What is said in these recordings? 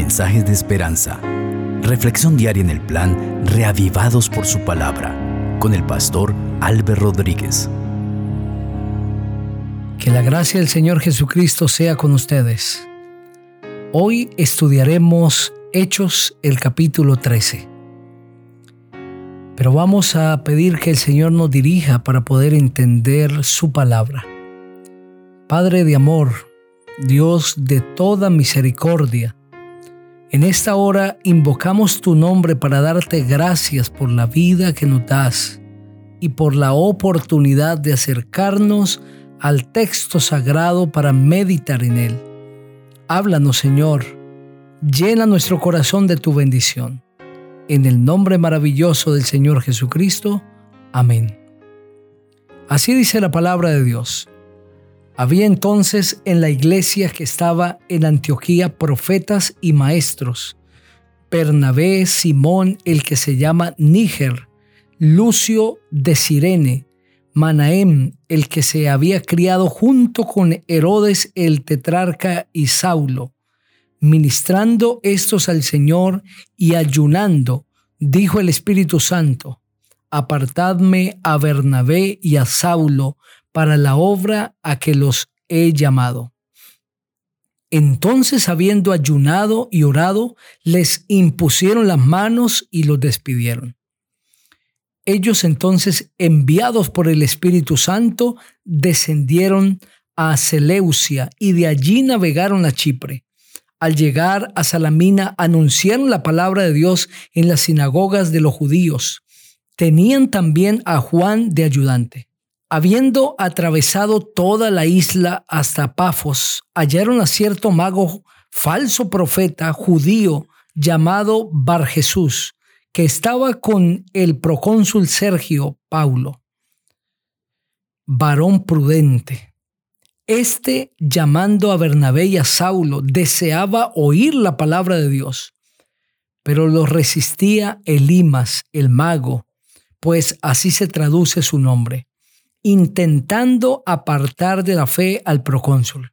Mensajes de Esperanza. Reflexión diaria en el plan Reavivados por su palabra con el pastor Álvaro Rodríguez. Que la gracia del Señor Jesucristo sea con ustedes. Hoy estudiaremos Hechos el capítulo 13. Pero vamos a pedir que el Señor nos dirija para poder entender su palabra. Padre de amor, Dios de toda misericordia, en esta hora invocamos tu nombre para darte gracias por la vida que nos das y por la oportunidad de acercarnos al texto sagrado para meditar en él. Háblanos, Señor, llena nuestro corazón de tu bendición. En el nombre maravilloso del Señor Jesucristo. Amén. Así dice la palabra de Dios. Había entonces en la iglesia que estaba en Antioquía profetas y maestros. Bernabé, Simón, el que se llama Níger, Lucio de Sirene, Manaem, el que se había criado junto con Herodes el tetrarca y Saulo. Ministrando estos al Señor y ayunando, dijo el Espíritu Santo, apartadme a Bernabé y a Saulo para la obra a que los he llamado. Entonces, habiendo ayunado y orado, les impusieron las manos y los despidieron. Ellos entonces, enviados por el Espíritu Santo, descendieron a Seleucia y de allí navegaron a Chipre. Al llegar a Salamina, anunciaron la palabra de Dios en las sinagogas de los judíos. Tenían también a Juan de ayudante. Habiendo atravesado toda la isla hasta Pafos, hallaron a cierto mago falso profeta judío llamado Bar Jesús, que estaba con el procónsul Sergio Paulo, varón prudente. Este, llamando a Bernabé y a Saulo, deseaba oír la palabra de Dios, pero lo resistía Elimas, el mago, pues así se traduce su nombre intentando apartar de la fe al procónsul.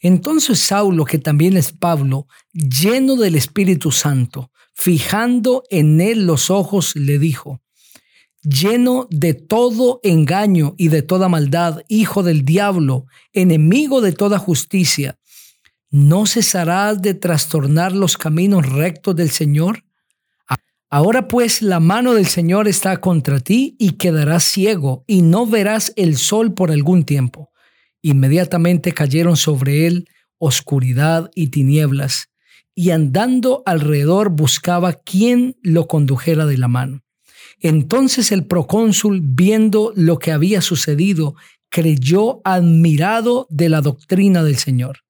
Entonces Saulo, que también es Pablo, lleno del Espíritu Santo, fijando en él los ojos, le dijo, lleno de todo engaño y de toda maldad, hijo del diablo, enemigo de toda justicia, ¿no cesarás de trastornar los caminos rectos del Señor? Ahora pues la mano del Señor está contra ti y quedarás ciego y no verás el sol por algún tiempo. Inmediatamente cayeron sobre él oscuridad y tinieblas, y andando alrededor buscaba quién lo condujera de la mano. Entonces el procónsul, viendo lo que había sucedido, creyó admirado de la doctrina del Señor.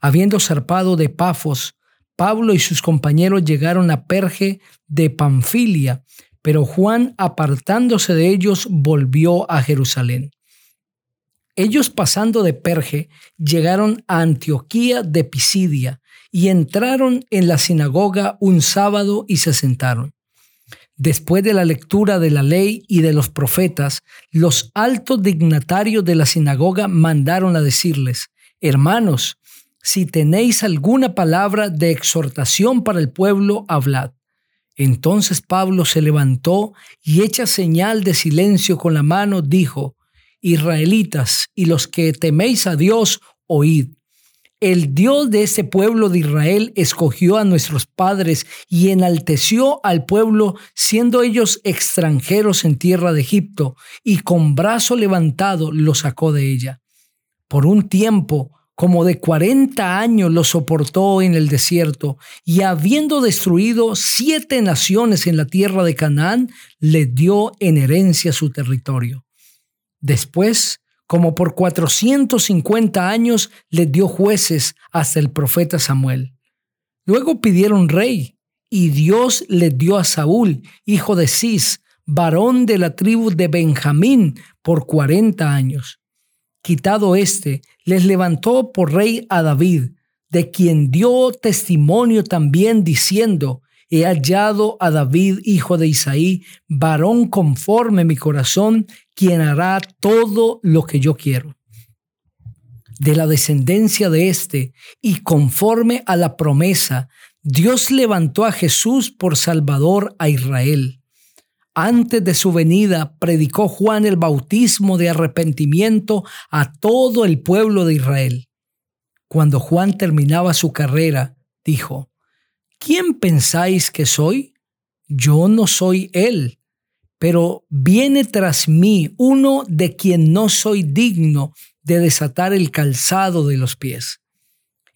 Habiendo zarpado de Pafos, Pablo y sus compañeros llegaron a Perge de Panfilia, pero Juan, apartándose de ellos, volvió a Jerusalén. Ellos pasando de Perge, llegaron a Antioquía de Pisidia y entraron en la sinagoga un sábado y se sentaron. Después de la lectura de la ley y de los profetas, los altos dignatarios de la sinagoga mandaron a decirles, Hermanos, si tenéis alguna palabra de exhortación para el pueblo, hablad. Entonces Pablo se levantó y hecha señal de silencio con la mano, dijo, Israelitas y los que teméis a Dios, oíd. El Dios de ese pueblo de Israel escogió a nuestros padres y enalteció al pueblo, siendo ellos extranjeros en tierra de Egipto, y con brazo levantado los sacó de ella. Por un tiempo como de cuarenta años lo soportó en el desierto, y habiendo destruido siete naciones en la tierra de Canaán, le dio en herencia su territorio. Después, como por cuatrocientos cincuenta años, le dio jueces hasta el profeta Samuel. Luego pidieron rey, y Dios le dio a Saúl, hijo de Cis, varón de la tribu de Benjamín, por cuarenta años. Quitado éste, les levantó por rey a David, de quien dio testimonio también diciendo, he hallado a David, hijo de Isaí, varón conforme mi corazón, quien hará todo lo que yo quiero. De la descendencia de éste, y conforme a la promesa, Dios levantó a Jesús por Salvador a Israel. Antes de su venida, predicó Juan el bautismo de arrepentimiento a todo el pueblo de Israel. Cuando Juan terminaba su carrera, dijo, ¿quién pensáis que soy? Yo no soy él, pero viene tras mí uno de quien no soy digno de desatar el calzado de los pies.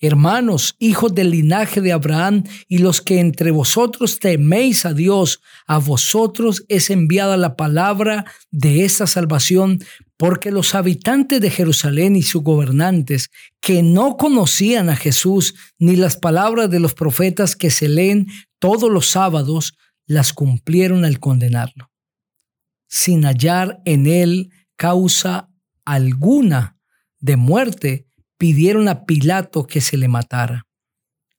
Hermanos, hijos del linaje de Abraham, y los que entre vosotros teméis a Dios, a vosotros es enviada la palabra de esta salvación, porque los habitantes de Jerusalén y sus gobernantes, que no conocían a Jesús ni las palabras de los profetas que se leen todos los sábados, las cumplieron al condenarlo, sin hallar en él causa alguna de muerte, pidieron a Pilato que se le matara.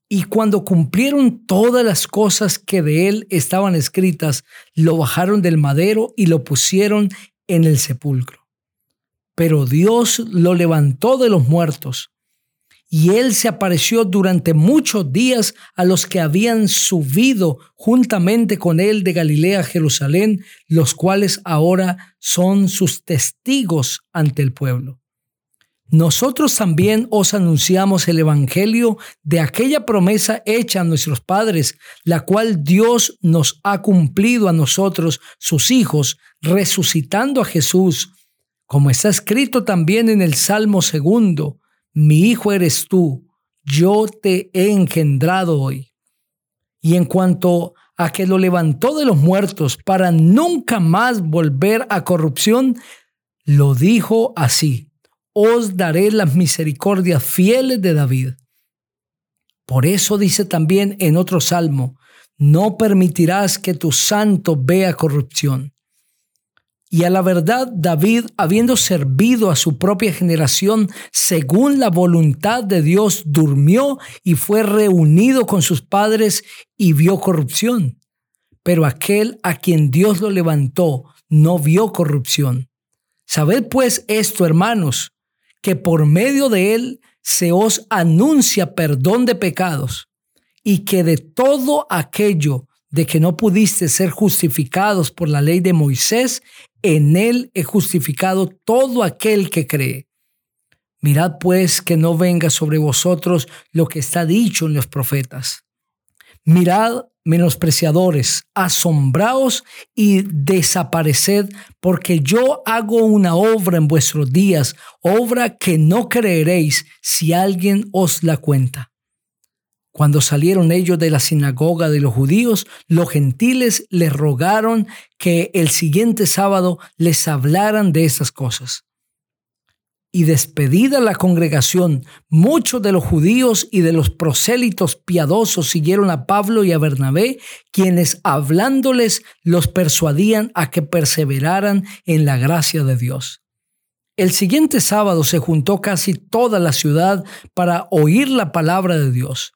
Y cuando cumplieron todas las cosas que de él estaban escritas, lo bajaron del madero y lo pusieron en el sepulcro. Pero Dios lo levantó de los muertos, y él se apareció durante muchos días a los que habían subido juntamente con él de Galilea a Jerusalén, los cuales ahora son sus testigos ante el pueblo. Nosotros también os anunciamos el Evangelio de aquella promesa hecha a nuestros padres, la cual Dios nos ha cumplido a nosotros, sus hijos, resucitando a Jesús, como está escrito también en el Salmo segundo, mi hijo eres tú, yo te he engendrado hoy. Y en cuanto a que lo levantó de los muertos para nunca más volver a corrupción, lo dijo así os daré las misericordias fieles de David. Por eso dice también en otro salmo, no permitirás que tu santo vea corrupción. Y a la verdad, David, habiendo servido a su propia generación según la voluntad de Dios, durmió y fue reunido con sus padres y vio corrupción. Pero aquel a quien Dios lo levantó no vio corrupción. Sabed pues esto, hermanos, que por medio de él se os anuncia perdón de pecados y que de todo aquello de que no pudiste ser justificados por la ley de Moisés, en él he justificado todo aquel que cree. Mirad pues que no venga sobre vosotros lo que está dicho en los profetas. Mirad menospreciadores, asombraos y desapareced, porque yo hago una obra en vuestros días, obra que no creeréis si alguien os la cuenta. Cuando salieron ellos de la sinagoga de los judíos, los gentiles les rogaron que el siguiente sábado les hablaran de esas cosas y despedida la congregación, muchos de los judíos y de los prosélitos piadosos siguieron a Pablo y a Bernabé, quienes hablándoles los persuadían a que perseveraran en la gracia de Dios. El siguiente sábado se juntó casi toda la ciudad para oír la palabra de Dios.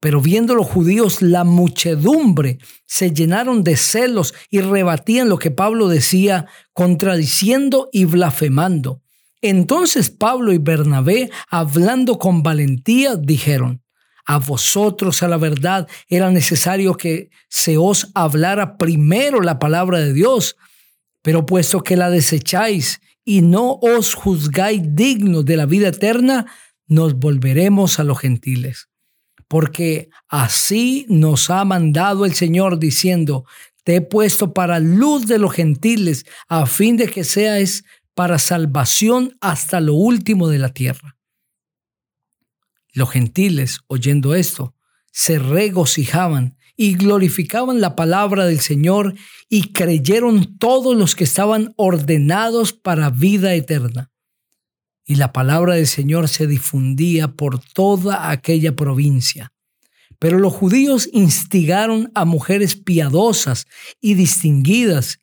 Pero viendo los judíos la muchedumbre, se llenaron de celos y rebatían lo que Pablo decía, contradiciendo y blasfemando. Entonces Pablo y Bernabé, hablando con valentía, dijeron, a vosotros a la verdad era necesario que se os hablara primero la palabra de Dios, pero puesto que la desecháis y no os juzgáis dignos de la vida eterna, nos volveremos a los gentiles. Porque así nos ha mandado el Señor diciendo, te he puesto para luz de los gentiles, a fin de que seas para salvación hasta lo último de la tierra. Los gentiles, oyendo esto, se regocijaban y glorificaban la palabra del Señor y creyeron todos los que estaban ordenados para vida eterna. Y la palabra del Señor se difundía por toda aquella provincia. Pero los judíos instigaron a mujeres piadosas y distinguidas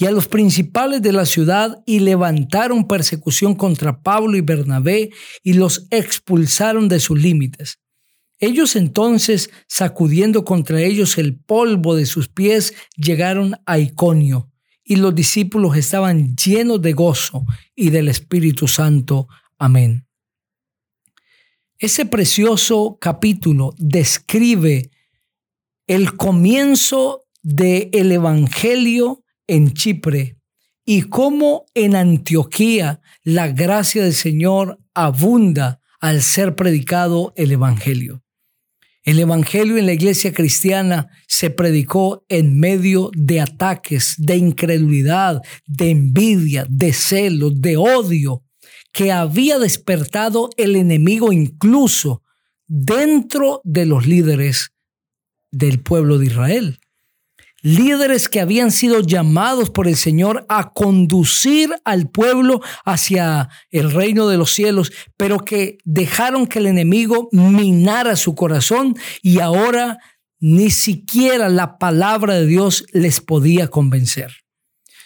y a los principales de la ciudad y levantaron persecución contra Pablo y Bernabé y los expulsaron de sus límites. Ellos entonces, sacudiendo contra ellos el polvo de sus pies, llegaron a Iconio, y los discípulos estaban llenos de gozo y del Espíritu Santo. Amén. Ese precioso capítulo describe el comienzo del el Evangelio en Chipre y cómo en Antioquía la gracia del Señor abunda al ser predicado el Evangelio. El Evangelio en la iglesia cristiana se predicó en medio de ataques, de incredulidad, de envidia, de celo, de odio, que había despertado el enemigo incluso dentro de los líderes del pueblo de Israel líderes que habían sido llamados por el Señor a conducir al pueblo hacia el reino de los cielos, pero que dejaron que el enemigo minara su corazón y ahora ni siquiera la palabra de Dios les podía convencer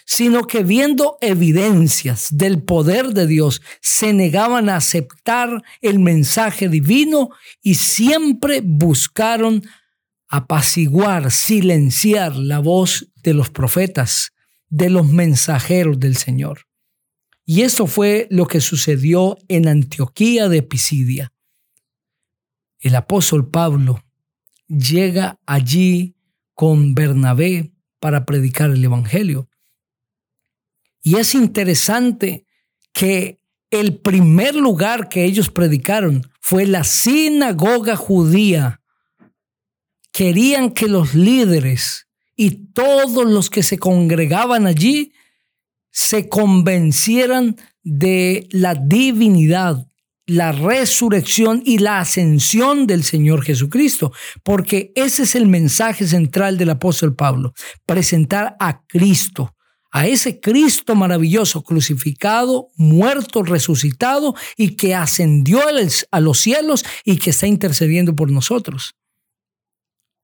sino que viendo evidencias del poder de Dios, se negaban a aceptar el mensaje divino y siempre buscaron apaciguar, silenciar la voz de los profetas, de los mensajeros del Señor. Y esto fue lo que sucedió en Antioquía de Pisidia. El apóstol Pablo llega allí con Bernabé para predicar el Evangelio. Y es interesante que el primer lugar que ellos predicaron fue la sinagoga judía querían que los líderes y todos los que se congregaban allí se convencieran de la divinidad, la resurrección y la ascensión del Señor Jesucristo, porque ese es el mensaje central del apóstol Pablo, presentar a Cristo, a ese Cristo maravilloso, crucificado, muerto, resucitado y que ascendió a los cielos y que está intercediendo por nosotros.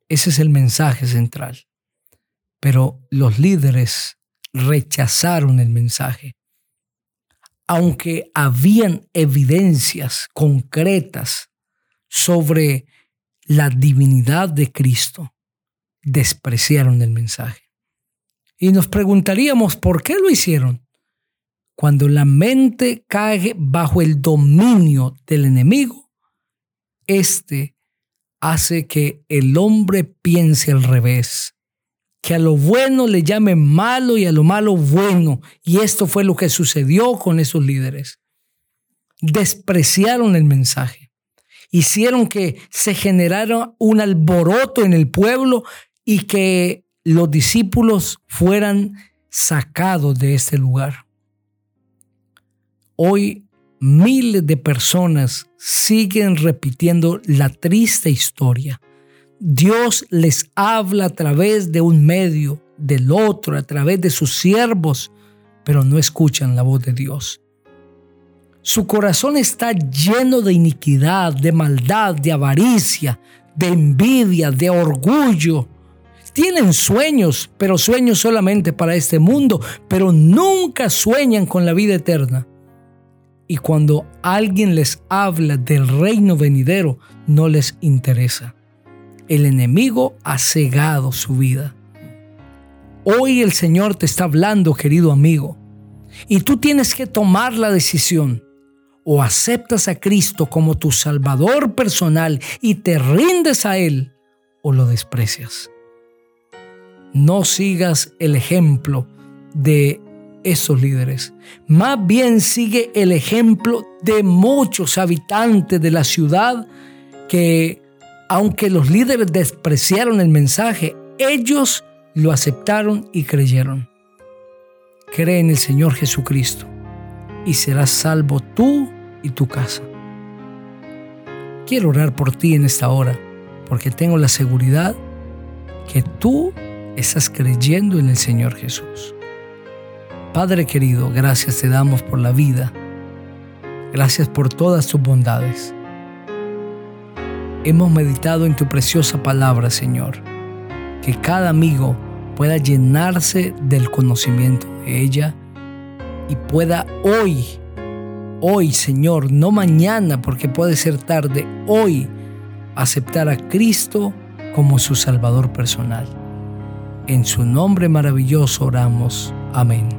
Ese es el mensaje central. Pero los líderes rechazaron el mensaje. Aunque habían evidencias concretas sobre la divinidad de Cristo, despreciaron el mensaje. Y nos preguntaríamos por qué lo hicieron. Cuando la mente cae bajo el dominio del enemigo, éste hace que el hombre piense al revés, que a lo bueno le llame malo y a lo malo bueno. Y esto fue lo que sucedió con esos líderes. Despreciaron el mensaje. Hicieron que se generara un alboroto en el pueblo y que los discípulos fueran sacados de este lugar. Hoy miles de personas siguen repitiendo la triste historia. Dios les habla a través de un medio, del otro, a través de sus siervos, pero no escuchan la voz de Dios. Su corazón está lleno de iniquidad, de maldad, de avaricia, de envidia, de orgullo. Tienen sueños, pero sueños solamente para este mundo, pero nunca sueñan con la vida eterna. Y cuando alguien les habla del reino venidero, no les interesa. El enemigo ha cegado su vida. Hoy el Señor te está hablando, querido amigo, y tú tienes que tomar la decisión. O aceptas a Cristo como tu Salvador personal y te rindes a Él, o lo desprecias. No sigas el ejemplo de esos líderes. Más bien sigue el ejemplo de muchos habitantes de la ciudad que, aunque los líderes despreciaron el mensaje, ellos lo aceptaron y creyeron. Cree en el Señor Jesucristo y serás salvo tú y tu casa. Quiero orar por ti en esta hora porque tengo la seguridad que tú estás creyendo en el Señor Jesús. Padre querido, gracias te damos por la vida. Gracias por todas tus bondades. Hemos meditado en tu preciosa palabra, Señor. Que cada amigo pueda llenarse del conocimiento de ella y pueda hoy, hoy, Señor, no mañana porque puede ser tarde, hoy aceptar a Cristo como su Salvador personal. En su nombre maravilloso oramos. Amén.